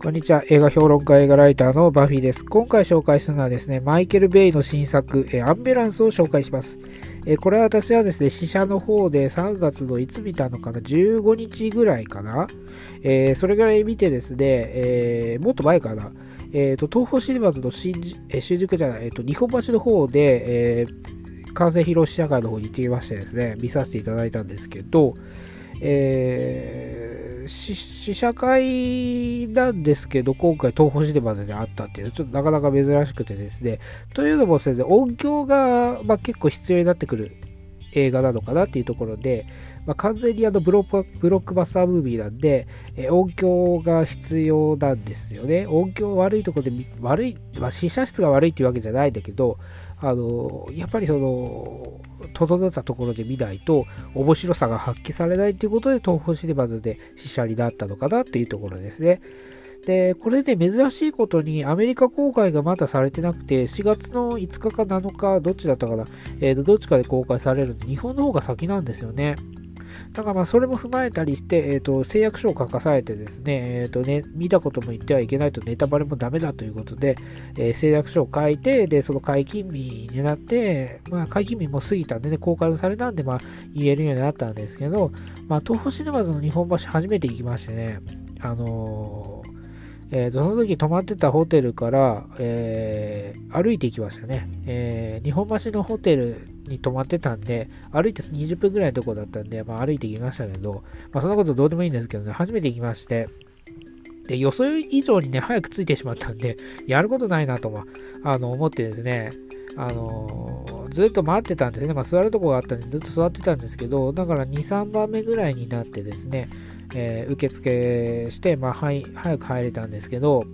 こんにちは。映画評論家、映画ライターのバフィーです。今回紹介するのはですね、マイケル・ベイの新作、えアンベランスを紹介します。えこれは私はですね、試写の方で3月のいつ見たのかな、15日ぐらいかな、えー、それぐらい見てですね、えー、もっと前かな、えーと、東宝シネマズの新、え新宿じゃない、えーと、日本橋の方で、えー、完成披露試写会の方に行ってきましてですね、見させていただいたんですけど、えー試写会なんですけど、今回東宝シネマズであったっていうのはちょっとなかなか珍しくてですね、というのもですね、音響が、まあ、結構必要になってくる映画なのかなっていうところで、まあ、完全にあのブロックバスタームービーなんで、え音響が必要なんですよね。音響悪いところで、悪い、まあ、試写室が悪いっていうわけじゃないんだけど、あのやっぱりその整ったところで見ないと面白さが発揮されないということで東方シネマズで試写になったのかなっていうところですね。で、これで珍しいことにアメリカ公開がまだされてなくて、4月の5日か7日、どっちだったかな、えー、とどっちかで公開されるんで、日本の方が先なんですよね。だからまあそれも踏まえたりして、えー、と誓約書を書かされてですね,、えーとね、見たことも言ってはいけないとネタバレもダメだということで、えー、誓約書を書いて、で、その解禁日になって、まあ解禁日も過ぎたんでね、公開もされたんで、まあ言えるようになったんですけど、まあ東宝シネマズの日本橋初めて行きましてね、あのーえー、その時泊まってたホテルから、えー、歩いて行きましたね、えー、日本橋のホテルに泊まってたんで、歩いて20分ぐらいのとこだったんで、まあ、歩いて行きましたけど、まあ、そんなことどうでもいいんですけどね、初めて行きまして、で、予想以上にね、早く着いてしまったんで、やることないなと、あの、思ってですね、あのー、ずっと待ってたんですね。まあ、座るとこがあったんで、ずっと座ってたんですけど、だから2、3番目ぐらいになってですね、えー、受付して、まあ、はい、早く入れたんですけど、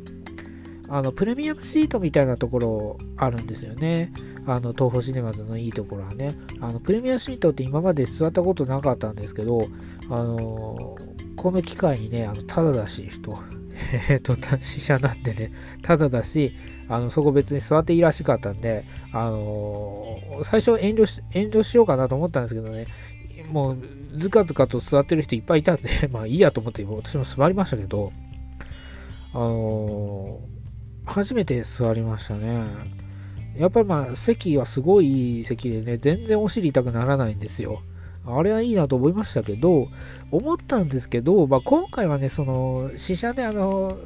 あの、プレミアムシートみたいなところあるんですよね。あの、東宝シネマズのいいところはね。あの、プレミアムシートって今まで座ったことなかったんですけど、あのこの機会にね、あの、ただだし、と、えっと、試写なんでね、ただだし、あの、そこ別に座っていいらしかったんで、あの最初遠慮し、遠慮しようかなと思ったんですけどね、もう、ずかずかと座ってる人いっぱいいたんで、まあいいやと思って、私も座りましたけど、あのー初めて座りましたね。やっぱりまあ席はすごい席でね、全然お尻痛くならないんですよ。あれはいいなと思いましたけど、思ったんですけど、まあ、今回はね、その、試写であの、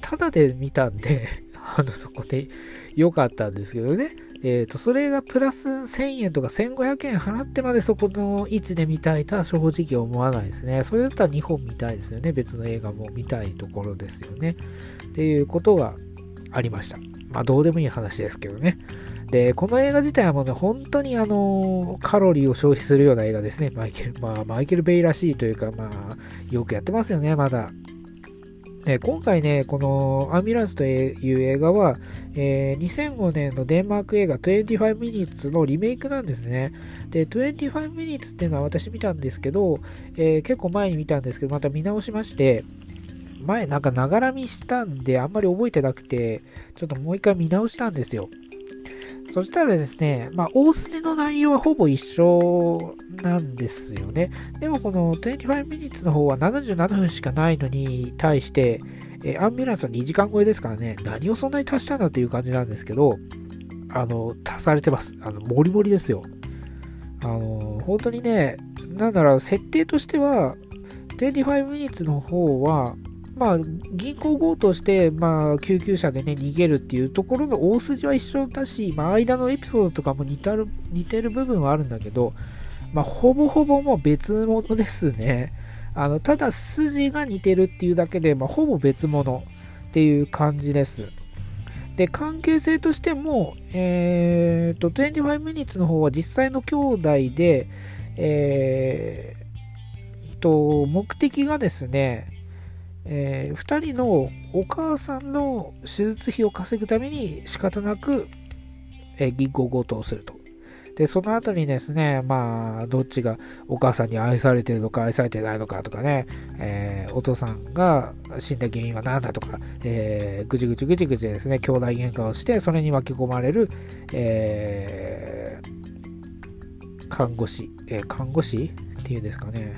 ただで見たんで、あの、そこで良かったんですけどね。えっ、ー、と、それがプラス1000円とか1500円払ってまでそこの位置で見たいとは正直思わないですね。それだったら2本見たいですよね。別の映画も見たいところですよね。っていうことがありました。まあ、どうでもいい話ですけどね。で、この映画自体はもうね、本当にあの、カロリーを消費するような映画ですね。マイケル、まあ、マイケル・ベイらしいというか、まあ、よくやってますよね、まだ。ね、今回ね、このアンビュランスという映画は、えー、2005年のデンマーク映画25 Minutes のリメイクなんですね。で、25 Minutes っていうのは私見たんですけど、えー、結構前に見たんですけど、また見直しまして、前なんかながら見したんであんまり覚えてなくて、ちょっともう一回見直したんですよ。そしたらですね、まあ、大筋の内容はほぼ一緒なんですよね。でもこの25 minutes の方は77分しかないのに対して、えアンビュランスは2時間超えですからね、何をそんなに足したんだっていう感じなんですけど、あの、足されてます。あの、もりもりですよ。あの、本当にね、なんだろう、設定としては、25 minutes の方は、まあ、銀行強盗して、まあ、救急車でね、逃げるっていうところの大筋は一緒だし、まあ、間のエピソードとかも似たる似てる部分はあるんだけど、まあ、ほぼほぼもう別物ですね。あの、ただ筋が似てるっていうだけで、まあ、ほぼ別物っていう感じです。で、関係性としても、えー、と、25 minutes の方は実際の兄弟で、えー、と、目的がですね、えー、2人のお母さんの手術費を稼ぐために仕方なく、えー、銀行強盗をすると。で、その後にですね、まあ、どっちがお母さんに愛されてるのか愛されてないのかとかね、えー、お父さんが死んだ原因は何だとか、えー、ぐちぐちぐちぐちですね、兄弟喧嘩をして、それに巻き込まれる、えー、看護師、えー、看護師っていうんですかね、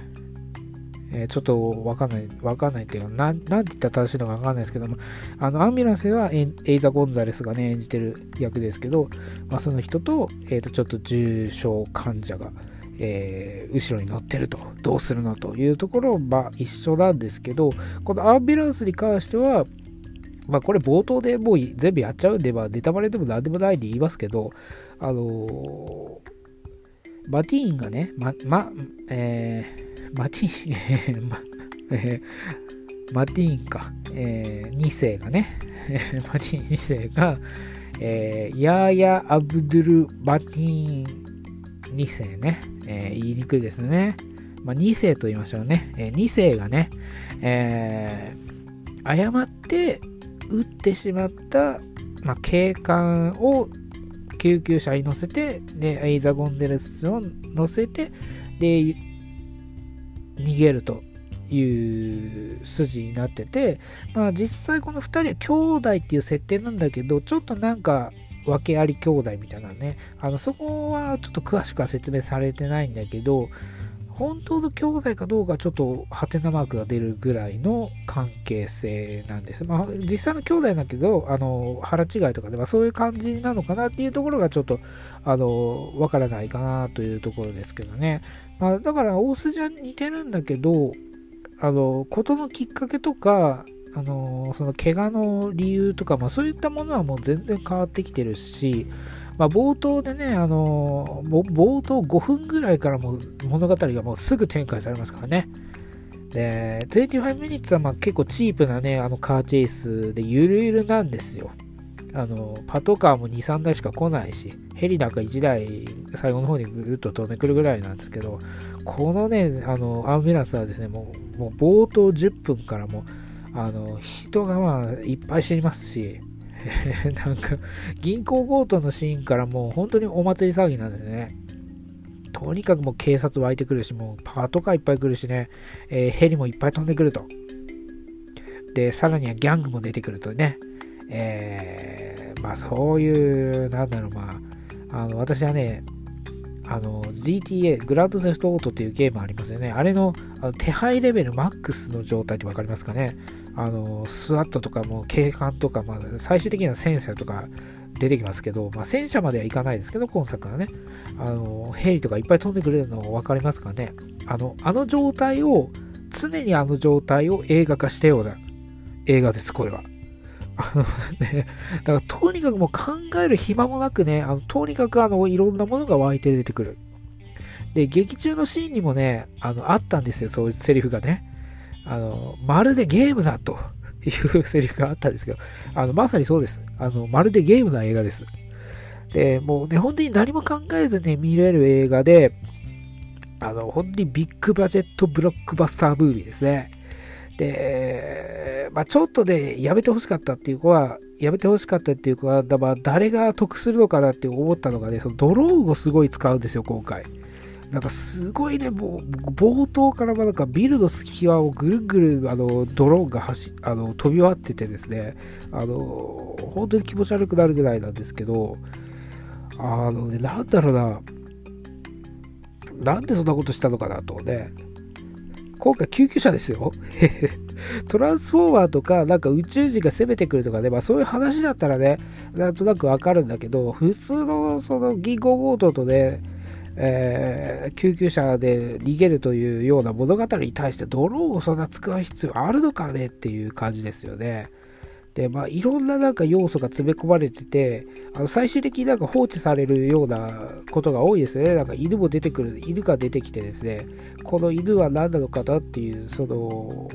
えー、ちょっとわかんない、わかんないっていうか、なん、なんて言ったら正しいのかわかんないですけども、あの、アンビュランスではエイザ・ゴンザレスがね、演じてる役ですけど、まあ、その人と、えっ、ー、と、ちょっと重症患者が、えー、後ろに乗ってると、どうするのというところは一緒なんですけど、このアンビュランスに関しては、まあこれ冒頭でもう全部やっちゃうんで、まあネタバレでも何でもないで言いますけど、あのー、バティーンがね、ま、ま、えー、マティーン、ま、えー、マティーンか、えー、2世がね、マティーン2世が、えー、ヤーヤ・アブドゥル・バティーン2世ね、えー、言いにくいですね。まあ、2世と言いましょうね。えー、2世がね、えー、誤って撃ってしまった、まあ、警官を救急車に乗せて、で、エイザ・ゴンデレスを乗せて、で、逃げるという筋になってて、まあ実際この2人は兄弟っていう設定なんだけど、ちょっとなんか訳あり兄弟みたいなね、あのそこはちょっと詳しくは説明されてないんだけど、本当の兄弟かどうかちょっとハテナマークが出るぐらいの関係性なんです。まあ実際の兄弟だけど、あの腹違いとかで、まあ、そういう感じなのかなっていうところがちょっとあのわからないかなというところですけどね。あ、だから大筋は似てるんだけど、あの事のきっかけとか、あのその怪我の理由とか、まあ、そういったものはもう全然変わってきてるし、まあ、冒頭でね、あの冒頭5分ぐらいからも物語がもうすぐ展開されますからね。で、25 minutes はまあ結構チープなね、あのカーチェイスでゆるゆるなんですよ。あの、パトカーも2、3台しか来ないし、ヘリなんか1台最後の方にぐるっと飛んでくるぐらいなんですけど、このね、あの、アンビュランスはですね、もう、もう冒頭10分からもあの、人がまあいっぱい死にますし、なんか、銀行強盗のシーンからもう本当にお祭り騒ぎなんですね。とにかくもう警察湧いてくるし、もうパトカーいっぱい来るしね、えー、ヘリもいっぱい飛んでくると。で、さらにはギャングも出てくるとね、えー、まあそういう、なんだろう、まあ、あの、私はね、あの、GTA、グランドセフトオートっていうゲームありますよね。あれのあの手配レベルマックスの状態ってわかりますかねあの、スワットとかも警官とか、まあ、最終的には戦車とか出てきますけど、まあ、戦車まではいかないですけど、今作はね、あの、ヘリとかいっぱい飛んでくれるの分かりますかねあの、あの状態を、常にあの状態を映画化したような映画です、これは。ね、だからとにかくもう考える暇もなくね、あのとにかくあのいろんなものが湧いて出てくる。で、劇中のシーンにもね、あのあったんですよ、そういうセリフがね。あの、まるでゲームだと いうセリフがあったんですけど、あの、まさにそうです。あの、まるでゲームな映画です。で、もうね、本当に何も考えずね、見れる映画で、あの、本当にビッグバジェットブロックバスタームービーですね。で、まあ、ちょっとね、やめてほしかったっていう子は、やめてほしかったっていう子は、まあ、誰が得するのかなって思ったのがね、そのドローンをすごい使うんですよ、今回。なんかすごいね、もう冒頭からなんかビルの隙間をぐるぐるあのドローンが走あの飛び回っててですね、あの本当に気持ち悪くなるぐらいなんですけど、あのね、なんだろうな、なんでそんなことしたのかなとね、今回救急車ですよ。トランスフォーマーとか、なんか宇宙人が攻めてくるとかね、まあそういう話だったらね、なんとなくわかるんだけど、普通のその銀行強盗とね、えー、救急車で逃げるというような物語に対してドローンをそんな使う必要あるのかねっていう感じですよね。で、まあ、いろんななんか要素が詰め込まれてて、あの最終的になんか放置されるようなことが多いですね。なんか犬も出てくる、犬が出てきてですね、この犬は何なのかなっていう、その、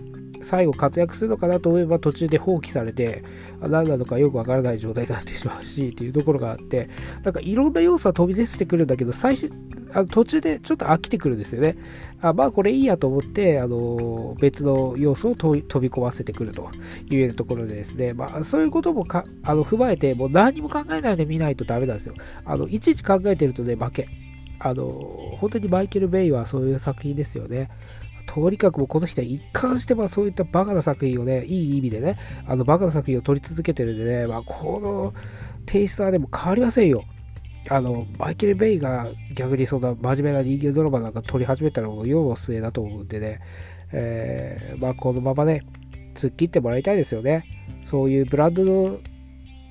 最後活躍するのかなと思えば途中で放棄されて、何なのかよくわからない状態になってしまうしっていうところがあって、なんかいろんな要素は飛び出してくるんだけど、最初、あの途中でちょっと飽きてくるんですよね。あまあこれいいやと思って、あの別の要素を飛び込ませてくるというようなところでですね、まあそういうこともかあの踏まえて、もう何も考えないで見ないとダメなんですよ。あのいちいち考えてるとね、負け。あの本当にマイケル・ベイはそういう作品ですよね。とにかくもうこの人は一貫してまあそういったバカな作品をね、いい意味でね、あのバカな作品を撮り続けてるんでね、まあ、このテイストはでも変わりませんよ。あの、マイケル・ベイが逆にそんな真面目な人間ドラマなんか撮り始めたらもう世の末だと思うんでね、えー、まあ、このままね、突っ切ってもらいたいですよね。そういうブランドの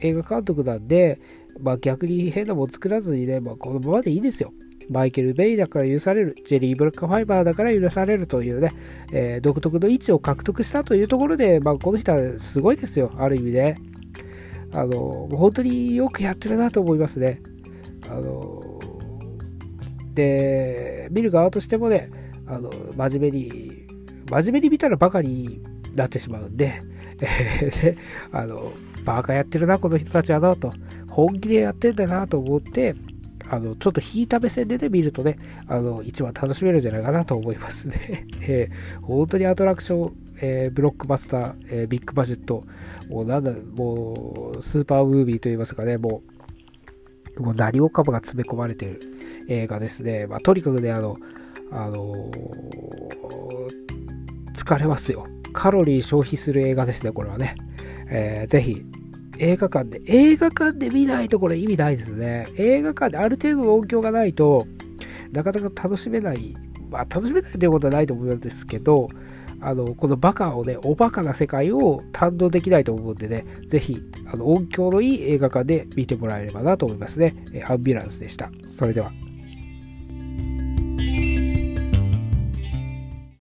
映画監督なんで、まあ、逆に変なもん作らずにね、まあ、このままでいいですよ。マイケル・ベイだから許される、ジェリー・ブラック・ファイバーだから許されるというね、えー、独特の位置を獲得したというところで、まあ、この人はすごいですよ、ある意味ね。あの、本当によくやってるなと思いますね。あの、で、見る側としてもね、あの、真面目に、真面目に見たらバカになってしまうんで、えー、で、あの、バカやってるな、この人たちはなと、本気でやってんだなと思って、あの、ちょっと引いた目線でね、見るとね、あの、一番楽しめるんじゃないかなと思いますね。えー、本当にアトラクション、えー、ブロックバスター、えー、ビッグバジェット、もうなんだ、もう、スーパームービーといいますかね、もう、もう何もかもが詰め込まれてる映画ですね。まあ、とにかくね、あの、あの疲れますよ。カロリー消費する映画ですね、これはね。えー、ぜひ、映画館で、映画館で見ないとこれ意味ないですね。映画館である程度の音響がないと、なかなか楽しめない、まあ楽しめないということはないと思うんですけど、あの、このバカをね、おバカな世界を堪能できないと思うんでね、ぜひ、あの、音響のいい映画館で見てもらえればなと思いますね。アンビュランスでした。それでは。